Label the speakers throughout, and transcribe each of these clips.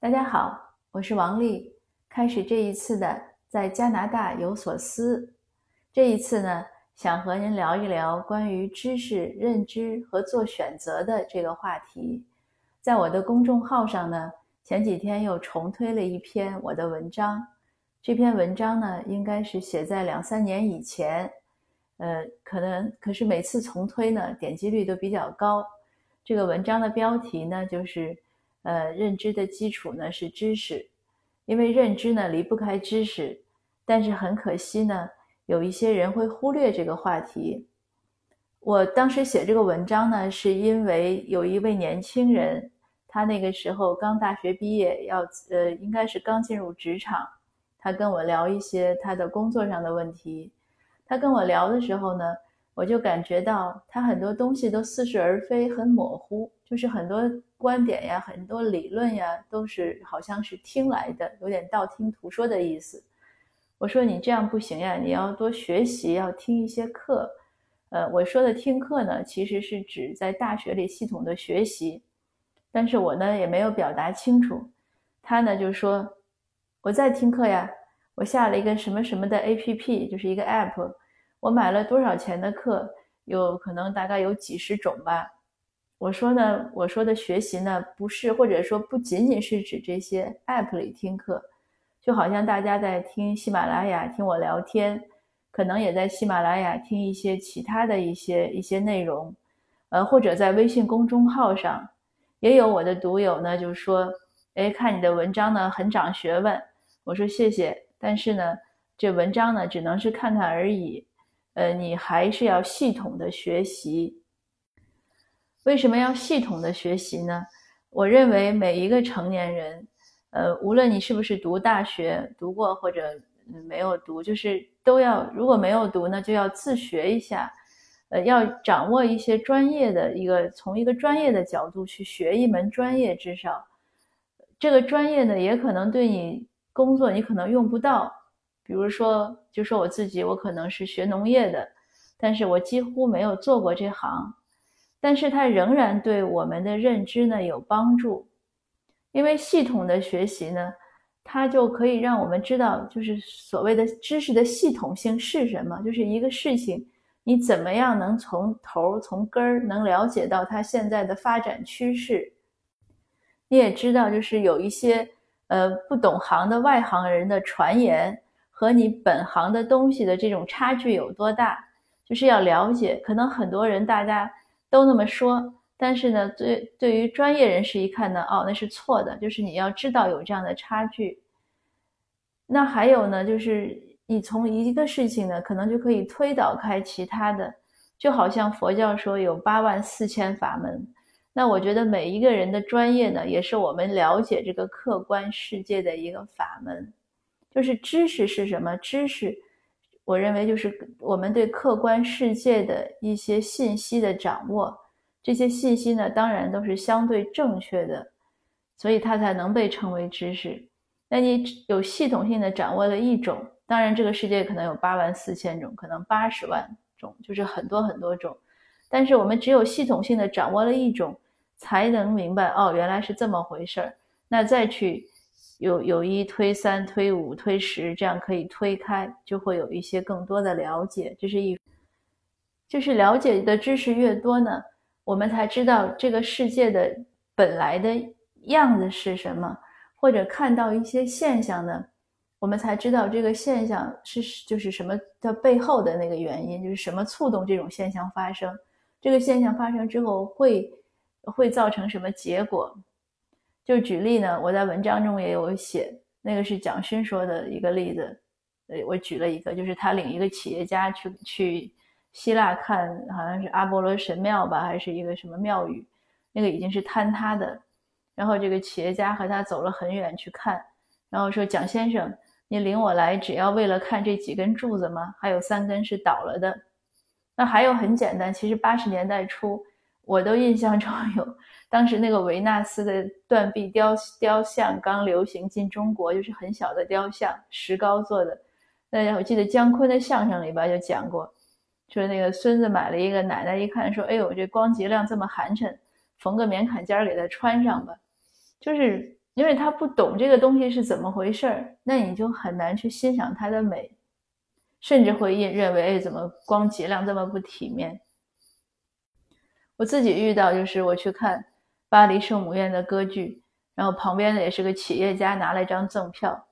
Speaker 1: 大家好，我是王丽。开始这一次的在加拿大有所思，这一次呢，想和您聊一聊关于知识认知和做选择的这个话题。在我的公众号上呢，前几天又重推了一篇我的文章。这篇文章呢，应该是写在两三年以前，呃，可能可是每次重推呢，点击率都比较高。这个文章的标题呢，就是。呃，认知的基础呢是知识，因为认知呢离不开知识，但是很可惜呢，有一些人会忽略这个话题。我当时写这个文章呢，是因为有一位年轻人，他那个时候刚大学毕业，要呃应该是刚进入职场，他跟我聊一些他的工作上的问题。他跟我聊的时候呢，我就感觉到他很多东西都似是而非，很模糊，就是很多。观点呀，很多理论呀，都是好像是听来的，有点道听途说的意思。我说你这样不行呀，你要多学习，要听一些课。呃，我说的听课呢，其实是指在大学里系统的学习。但是我呢也没有表达清楚。他呢就说我在听课呀，我下了一个什么什么的 APP，就是一个 App，我买了多少钱的课，有可能大概有几十种吧。我说呢，我说的学习呢，不是或者说不仅仅是指这些 app 里听课，就好像大家在听喜马拉雅听我聊天，可能也在喜马拉雅听一些其他的一些一些内容，呃，或者在微信公众号上，也有我的读友呢，就说，哎，看你的文章呢很长学问，我说谢谢，但是呢，这文章呢只能是看看而已，呃，你还是要系统的学习。为什么要系统的学习呢？我认为每一个成年人，呃，无论你是不是读大学读过或者没有读，就是都要如果没有读呢，就要自学一下，呃，要掌握一些专业的一个从一个专业的角度去学一门专业，至少这个专业呢，也可能对你工作你可能用不到。比如说，就说我自己，我可能是学农业的，但是我几乎没有做过这行。但是它仍然对我们的认知呢有帮助，因为系统的学习呢，它就可以让我们知道，就是所谓的知识的系统性是什么，就是一个事情，你怎么样能从头从根儿能了解到它现在的发展趋势。你也知道，就是有一些呃不懂行的外行人的传言和你本行的东西的这种差距有多大，就是要了解，可能很多人大家。都那么说，但是呢，对对于专业人士一看呢，哦，那是错的，就是你要知道有这样的差距。那还有呢，就是你从一个事情呢，可能就可以推导开其他的，就好像佛教说有八万四千法门。那我觉得每一个人的专业呢，也是我们了解这个客观世界的一个法门。就是知识是什么？知识。我认为就是我们对客观世界的一些信息的掌握，这些信息呢，当然都是相对正确的，所以它才能被称为知识。那你有系统性的掌握了一种，当然这个世界可能有八万四千种，可能八十万种，就是很多很多种。但是我们只有系统性的掌握了一种，才能明白哦，原来是这么回事儿。那再去。有有一推三推五推十，这样可以推开，就会有一些更多的了解。这是一，就是了解的知识越多呢，我们才知道这个世界的本来的样子是什么，或者看到一些现象呢，我们才知道这个现象是就是什么的背后的那个原因，就是什么触动这种现象发生，这个现象发生之后会会造成什么结果。就举例呢，我在文章中也有写，那个是蒋勋说的一个例子，呃，我举了一个，就是他领一个企业家去去希腊看，好像是阿波罗神庙吧，还是一个什么庙宇，那个已经是坍塌的，然后这个企业家和他走了很远去看，然后说蒋先生，你领我来只要为了看这几根柱子吗？还有三根是倒了的，那还有很简单，其实八十年代初。我都印象中有，当时那个维纳斯的断臂雕雕像刚流行进中国，就是很小的雕像，石膏做的。那我记得姜昆的相声里边就讲过，说那个孙子买了一个，奶奶一看说：“哎呦，这光脊梁这么寒碜，缝个棉坎肩给他穿上吧。”就是因为他不懂这个东西是怎么回事儿，那你就很难去欣赏它的美，甚至会认认为，哎，怎么光洁亮这么不体面？我自己遇到就是我去看巴黎圣母院的歌剧，然后旁边的也是个企业家，拿了一张赠票，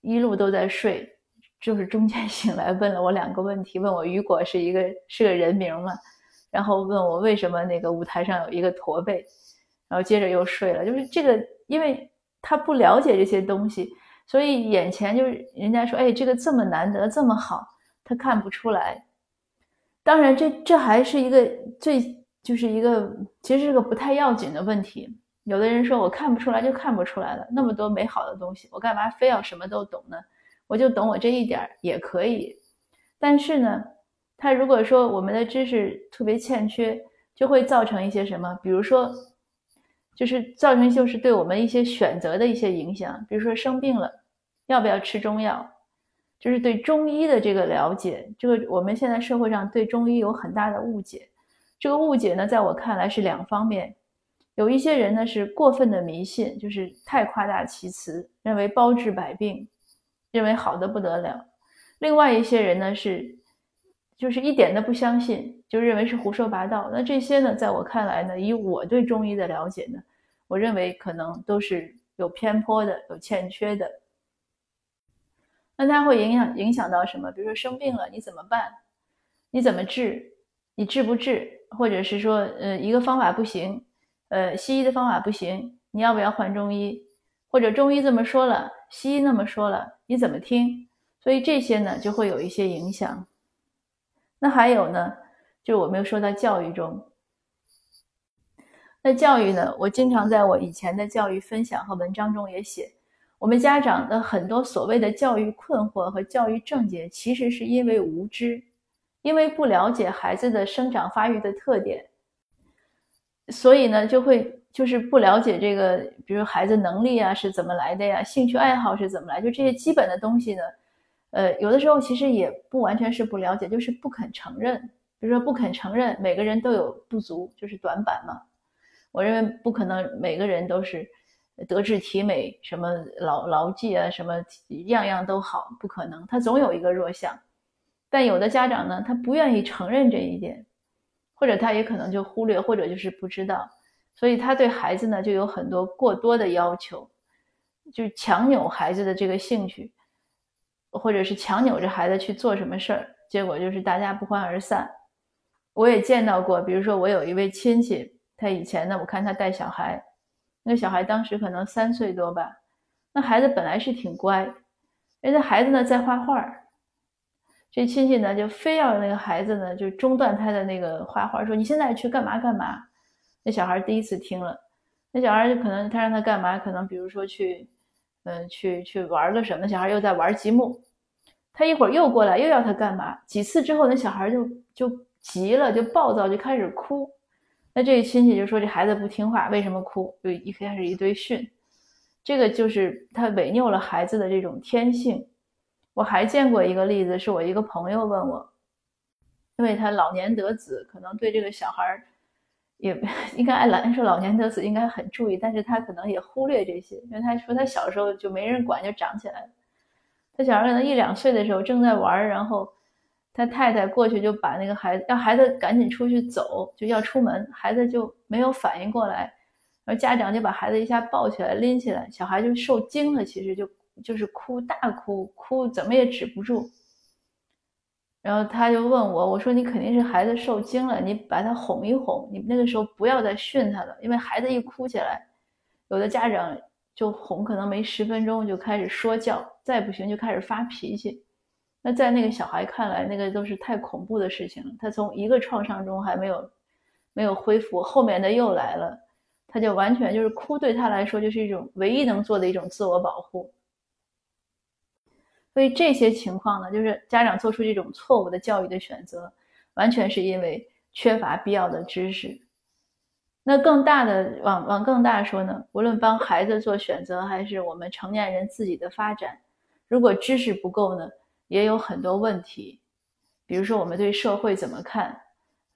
Speaker 1: 一路都在睡，就是中间 醒来问了我两个问题，问我雨果是一个是个人名吗？然后问我为什么那个舞台上有一个驼背，然后接着又睡了，就是这个，因为。他不了解这些东西，所以眼前就是人家说，哎，这个这么难得，这么好，他看不出来。当然，这这还是一个最，就是一个其实是个不太要紧的问题。有的人说我看不出来就看不出来了，那么多美好的东西，我干嘛非要什么都懂呢？我就懂我这一点儿也可以。但是呢，他如果说我们的知识特别欠缺，就会造成一些什么，比如说。就是造成就是对我们一些选择的一些影响，比如说生病了，要不要吃中药，就是对中医的这个了解，这个我们现在社会上对中医有很大的误解。这个误解呢，在我看来是两方面，有一些人呢是过分的迷信，就是太夸大其词，认为包治百病，认为好的不得了；另外一些人呢是，就是一点都不相信。就认为是胡说八道，那这些呢，在我看来呢，以我对中医的了解呢，我认为可能都是有偏颇的、有欠缺的。那它会影响影响到什么？比如说生病了，你怎么办？你怎么治？你治不治？或者是说，呃，一个方法不行，呃，西医的方法不行，你要不要换中医？或者中医这么说了，西医那么说了，你怎么听？所以这些呢，就会有一些影响。那还有呢？就我没有说到教育中，那教育呢？我经常在我以前的教育分享和文章中也写，我们家长的很多所谓的教育困惑和教育症结，其实是因为无知，因为不了解孩子的生长发育的特点，所以呢，就会就是不了解这个，比如孩子能力啊是怎么来的呀，兴趣爱好是怎么来，就这些基本的东西呢，呃，有的时候其实也不完全是不了解，就是不肯承认。比如说不肯承认每个人都有不足，就是短板嘛。我认为不可能每个人都是德智体美，什么劳劳技啊，什么样样都好，不可能。他总有一个弱项。但有的家长呢，他不愿意承认这一点，或者他也可能就忽略，或者就是不知道，所以他对孩子呢就有很多过多的要求，就强扭孩子的这个兴趣，或者是强扭着孩子去做什么事儿，结果就是大家不欢而散。我也见到过，比如说我有一位亲戚，他以前呢，我看他带小孩，那小孩当时可能三岁多吧，那孩子本来是挺乖，人家孩子呢在画画，这亲戚呢就非要那个孩子呢就中断他的那个画画，说你现在去干嘛干嘛。那小孩第一次听了，那小孩就可能他让他干嘛，可能比如说去，嗯，去去玩个什么，小孩又在玩积木，他一会儿又过来又要他干嘛，几次之后，那小孩就就。急了就暴躁就开始哭，那这个亲戚就说这孩子不听话，为什么哭？就一开始一堆训，这个就是他违拗了孩子的这种天性。我还见过一个例子，是我一个朋友问我，因为他老年得子，可能对这个小孩也 应该按来说老年得子应该很注意，但是他可能也忽略这些，因为他说他小时候就没人管就长起来了，他小孩可能一两岁的时候正在玩，然后。他太太过去就把那个孩子让孩子赶紧出去走，就要出门，孩子就没有反应过来，然后家长就把孩子一下抱起来拎起来，小孩就受惊了，其实就就是哭大哭，哭怎么也止不住。然后他就问我，我说你肯定是孩子受惊了，你把他哄一哄，你那个时候不要再训他了，因为孩子一哭起来，有的家长就哄可能没十分钟就开始说教，再不行就开始发脾气。那在那个小孩看来，那个都是太恐怖的事情了。他从一个创伤中还没有没有恢复，后面的又来了，他就完全就是哭，对他来说就是一种唯一能做的一种自我保护。所以这些情况呢，就是家长做出这种错误的教育的选择，完全是因为缺乏必要的知识。那更大的往往更大说呢，无论帮孩子做选择，还是我们成年人自己的发展，如果知识不够呢？也有很多问题，比如说我们对社会怎么看？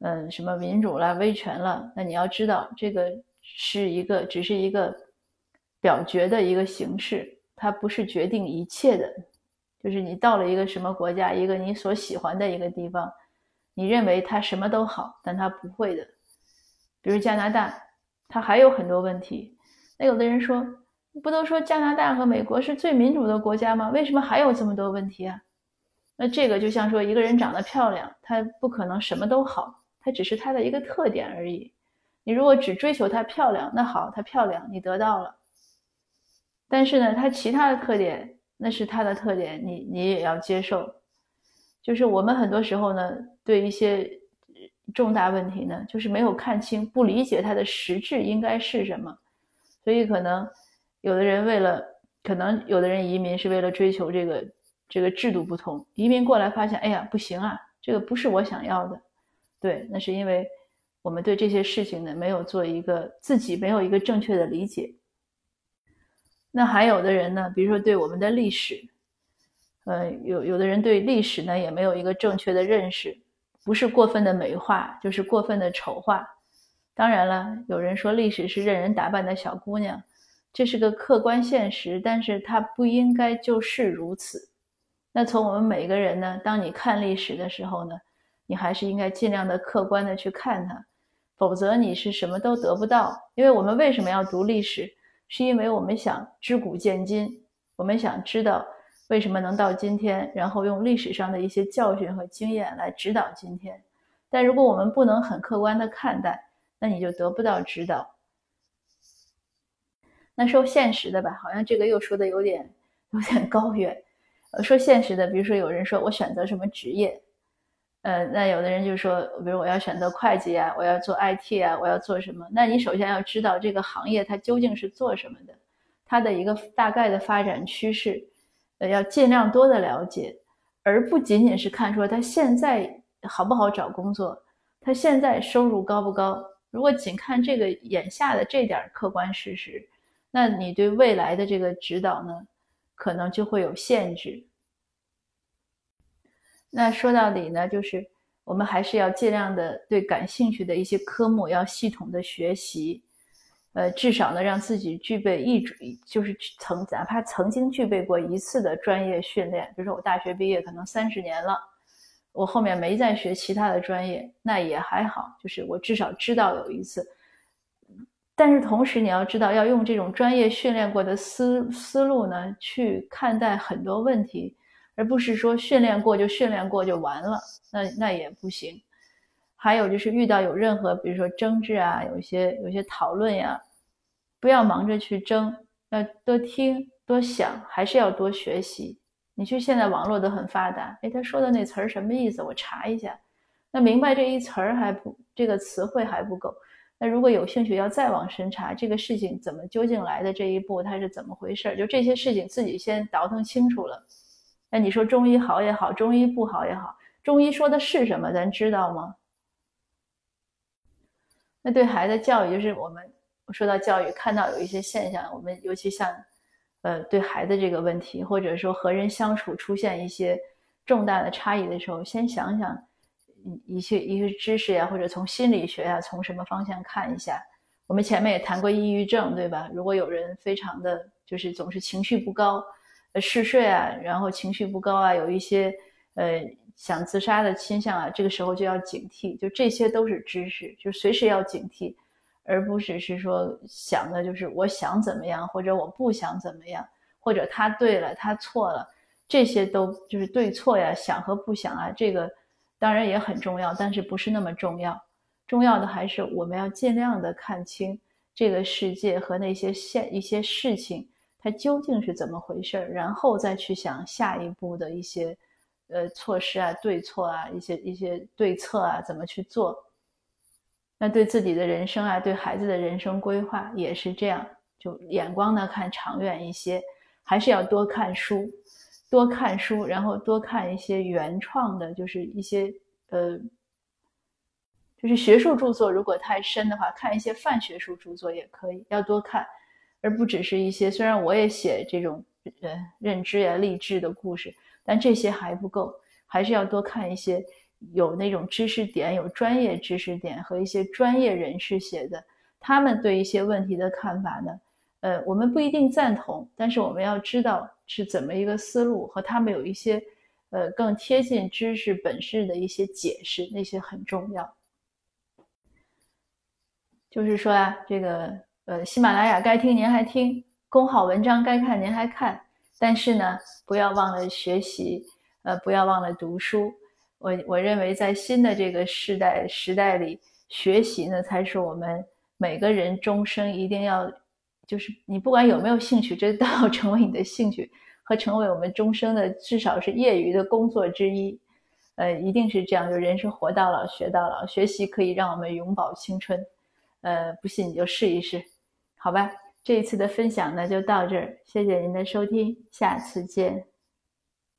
Speaker 1: 嗯，什么民主了、威权了？那你要知道，这个是一个，只是一个表决的一个形式，它不是决定一切的。就是你到了一个什么国家，一个你所喜欢的一个地方，你认为它什么都好，但它不会的。比如加拿大，它还有很多问题。那有的人说，不都说加拿大和美国是最民主的国家吗？为什么还有这么多问题啊？那这个就像说一个人长得漂亮，他不可能什么都好，他只是他的一个特点而已。你如果只追求她漂亮，那好，她漂亮，你得到了。但是呢，她其他的特点。那是他的特点，你你也要接受。就是我们很多时候呢，对一些重大问题呢，就是没有看清，不理解它的实质应该是什么。所以可能有的人为了，可能有的人移民是为了追求这个这个制度不同，移民过来发现，哎呀，不行啊，这个不是我想要的。对，那是因为我们对这些事情呢，没有做一个自己没有一个正确的理解。那还有的人呢，比如说对我们的历史，呃，有有的人对历史呢也没有一个正确的认识，不是过分的美化，就是过分的丑化。当然了，有人说历史是任人打扮的小姑娘，这是个客观现实，但是它不应该就是如此。那从我们每个人呢，当你看历史的时候呢，你还是应该尽量的客观的去看它，否则你是什么都得不到。因为我们为什么要读历史？是因为我们想知古见今，我们想知道为什么能到今天，然后用历史上的一些教训和经验来指导今天。但如果我们不能很客观的看待，那你就得不到指导。那说现实的吧，好像这个又说的有点有点高远。呃，说现实的，比如说有人说我选择什么职业。呃，那有的人就说，比如我要选择会计啊，我要做 IT 啊，我要做什么？那你首先要知道这个行业它究竟是做什么的，它的一个大概的发展趋势，呃，要尽量多的了解，而不仅仅是看说他现在好不好找工作，他现在收入高不高。如果仅看这个眼下的这点客观事实，那你对未来的这个指导呢，可能就会有限制。那说到底呢，就是我们还是要尽量的对感兴趣的一些科目要系统的学习，呃，至少呢让自己具备一种，就是曾哪怕曾经具备过一次的专业训练。比如说我大学毕业可能三十年了，我后面没再学其他的专业，那也还好，就是我至少知道有一次。但是同时你要知道，要用这种专业训练过的思思路呢去看待很多问题。而不是说训练过就训练过就完了，那那也不行。还有就是遇到有任何，比如说争执啊，有一些有一些讨论呀，不要忙着去争，要多听多想，还是要多学习。你去现在网络都很发达，哎，他说的那词儿什么意思？我查一下。那明白这一词儿还不，这个词汇还不够。那如果有兴趣要再往深查，这个事情怎么究竟来的这一步，它是怎么回事？就这些事情自己先倒腾清楚了。那你说中医好也好，中医不好也好，中医说的是什么，咱知道吗？那对孩子教育，就是我们说到教育，看到有一些现象，我们尤其像，呃，对孩子这个问题，或者说和人相处出现一些重大的差异的时候，先想想一些一些知识呀，或者从心理学呀，从什么方向看一下。我们前面也谈过抑郁症，对吧？如果有人非常的就是总是情绪不高。呃，嗜睡啊，然后情绪不高啊，有一些呃想自杀的倾向啊，这个时候就要警惕，就这些都是知识，就随时要警惕，而不只是说想的就是我想怎么样，或者我不想怎么样，或者他对了，他错了，这些都就是对错呀，想和不想啊，这个当然也很重要，但是不是那么重要，重要的还是我们要尽量的看清这个世界和那些现一些事情。它究竟是怎么回事儿？然后再去想下一步的一些，呃，措施啊、对错啊、一些一些对策啊，怎么去做？那对自己的人生啊，对孩子的人生规划也是这样，就眼光呢看长远一些，还是要多看书，多看书，然后多看一些原创的，就是一些呃，就是学术著作。如果太深的话，看一些泛学术著作也可以，要多看。而不只是一些，虽然我也写这种呃认知呀、励志的故事，但这些还不够，还是要多看一些有那种知识点、有专业知识点和一些专业人士写的，他们对一些问题的看法呢，呃，我们不一定赞同，但是我们要知道是怎么一个思路，和他们有一些呃更贴近知识本质的一些解释，那些很重要。就是说啊，这个呃，喜马拉雅该听您还听，公号文章该看您还看，但是呢，不要忘了学习，呃，不要忘了读书。我我认为在新的这个时代时代里，学习呢才是我们每个人终生一定要。就是你不管有没有兴趣，这都要成为你的兴趣和成为我们终生的至少是业余的工作之一，呃，一定是这样。就人生活到老学到老，学习可以让我们永葆青春，呃，不信你就试一试，好吧？这一次的分享呢就到这儿，谢谢您的收听，下次见。